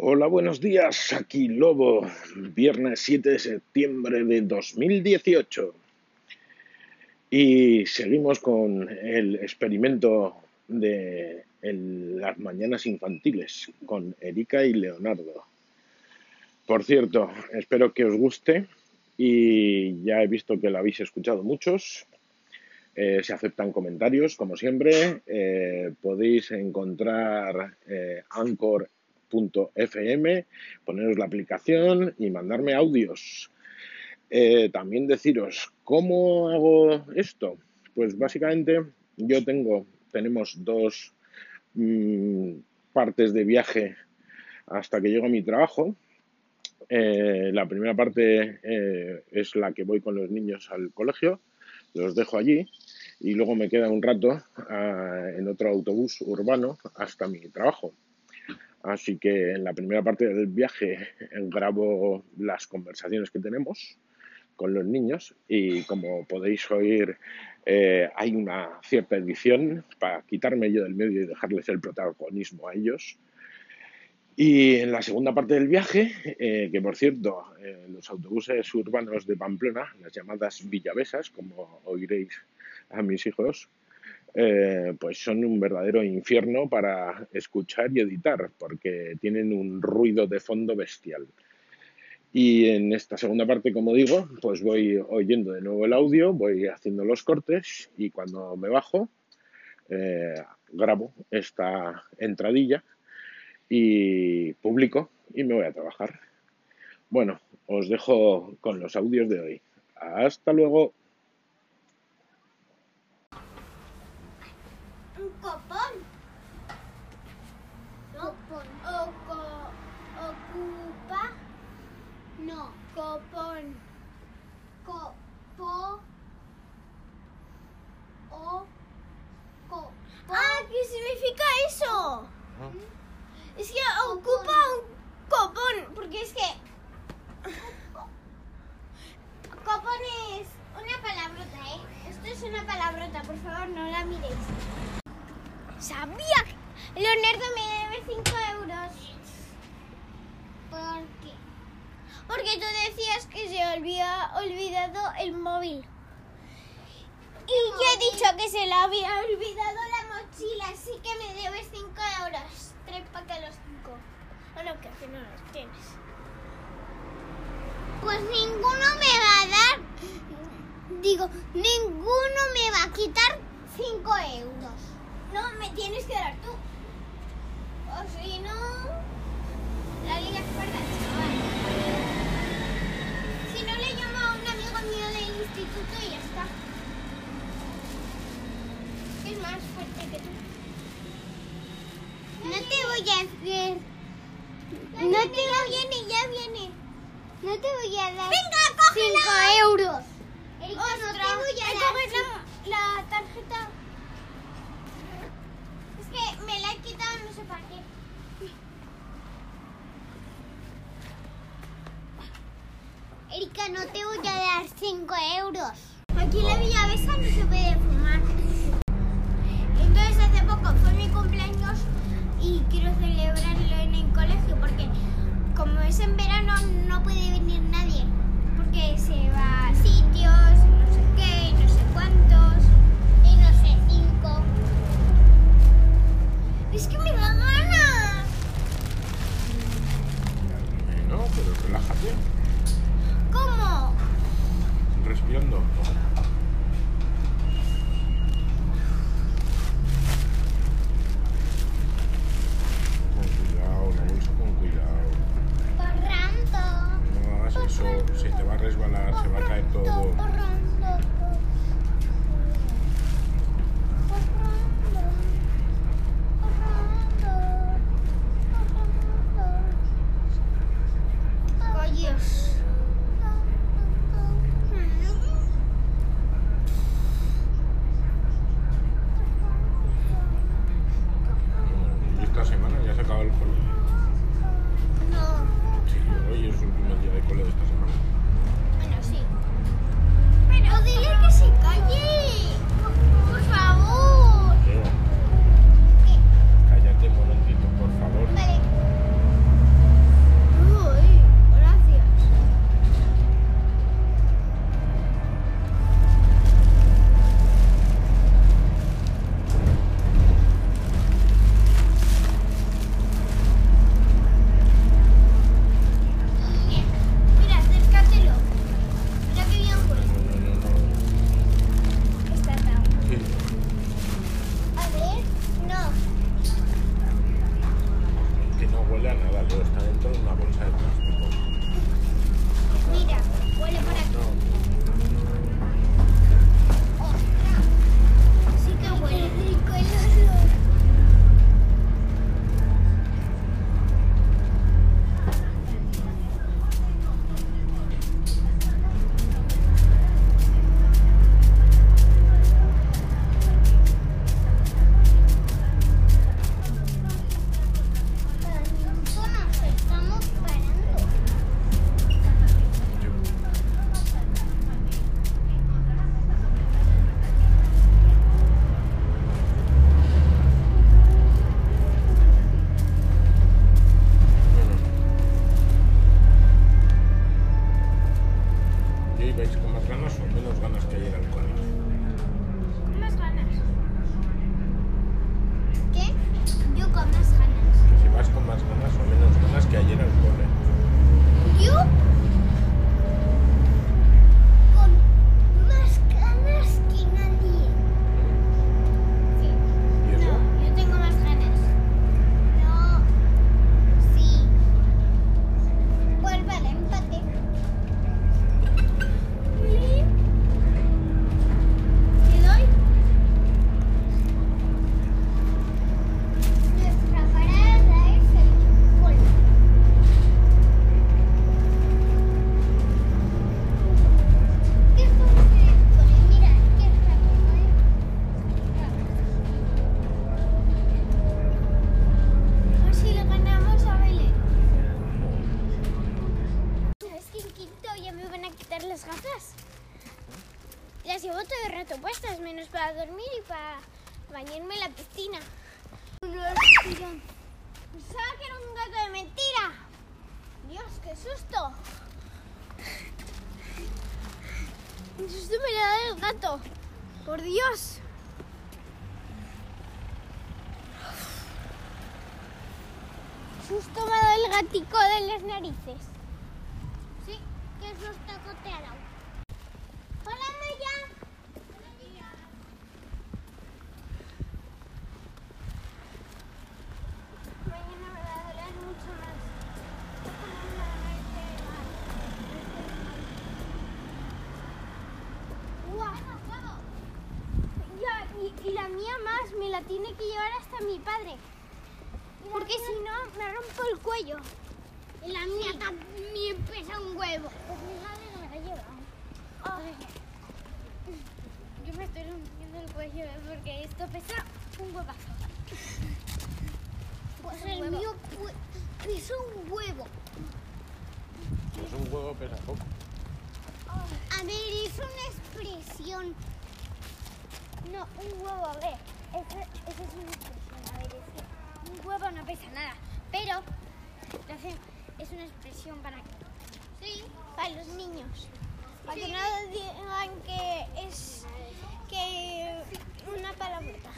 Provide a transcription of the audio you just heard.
Hola, buenos días. Aquí Lobo, viernes 7 de septiembre de 2018. Y seguimos con el experimento de las mañanas infantiles con Erika y Leonardo. Por cierto, espero que os guste y ya he visto que lo habéis escuchado muchos. Eh, se aceptan comentarios, como siempre. Eh, podéis encontrar eh, anchor.fm, poneros la aplicación y mandarme audios. también deciros, ¿cómo hago esto? Pues básicamente yo tengo, tenemos dos mm, partes de viaje hasta que llego a mi trabajo. la primera parte es la que voy con los niños al colegio los dejo allí y luego me queda un rato ah, en otro autobús urbano hasta mi trabajo. Así que en la primera parte del viaje grabo las conversaciones que tenemos con los niños y como podéis oír eh, hay una cierta edición para quitarme yo del medio y dejarles el protagonismo a ellos. Y en la segunda parte del viaje, eh, que por cierto, eh, los autobuses urbanos de Pamplona, las llamadas villavesas, como oiréis a mis hijos, eh, pues son un verdadero infierno para escuchar y editar, porque tienen un ruido de fondo bestial. Y en esta segunda parte, como digo, pues voy oyendo de nuevo el audio, voy haciendo los cortes y cuando me bajo, grabo esta entradilla y publico y me voy a trabajar. Bueno, os dejo con los audios de hoy. Hasta luego. Un copón. Copón. ocupa. No, copón. Copo. O. Co. Ah, ¿qué significa eso? Es que ocupa un copón, porque es que... Copón es una palabrota, ¿eh? Esto es una palabrota, por favor, no la miréis. Sabía que Leonardo me debe 5 euros. ¿Por qué? Porque tú decías que se había olvidado el móvil. Y yo he dicho que se le había olvidado la mochila, así que me debes 5 euros tres para los cinco. Ah, no, que no los tienes. Pues ninguno me va a dar. Digo, ninguno me va a quitar cinco euros. No, me tienes que dar tú. O si no, la liga es para chaval. Si no, le llamo a un amigo mío del instituto y ya está. Es más fuerte que tú. No te voy a hacer. No te ya viene, ya viene. No te voy a dar. Venga, cógela. 5 euros. Ostras, no te voy a dar. La, la tarjeta. Es que me la he quitado, no sé para qué. Erika, no te voy a dar 5 euros. Aquí en la Villa Besa no se puede fumar. Entonces hace poco fue mi cumpleaños y quiero celebrarlo en el colegio porque como es en verano no puede venir nadie porque se va a sitios, no sé qué, no sé cuántos llevo todo el rato puestas, menos para dormir y para bañarme en la piscina. Pensaba que era un gato de mentira. Dios, qué susto. Un susto me le ha dado el gato. Por Dios. Susto me ha dado el gatico de las narices. Sí, que susto ha dado. Hola, Maya. Mañana me va a doler mucho más. ¡Guau! Ya, y, y la mía más, me la tiene que llevar hasta mi padre. Porque si no, me rompo el cuello. Y la mía también pesa un huevo. Pues mi madre no me la lleva. Yo me estoy rompiendo el cuello ¿eh? porque esto pesa un huevazo. Pues el huevo. mío pesa un huevo. Pues un huevo pesa poco. A ver, es una expresión. No, un huevo, a ver. Eso es una expresión. A ver, es que un huevo no pesa nada. Pero es una expresión para, Sí. para los niños. Para Sí. que no digan que es que una palabrota.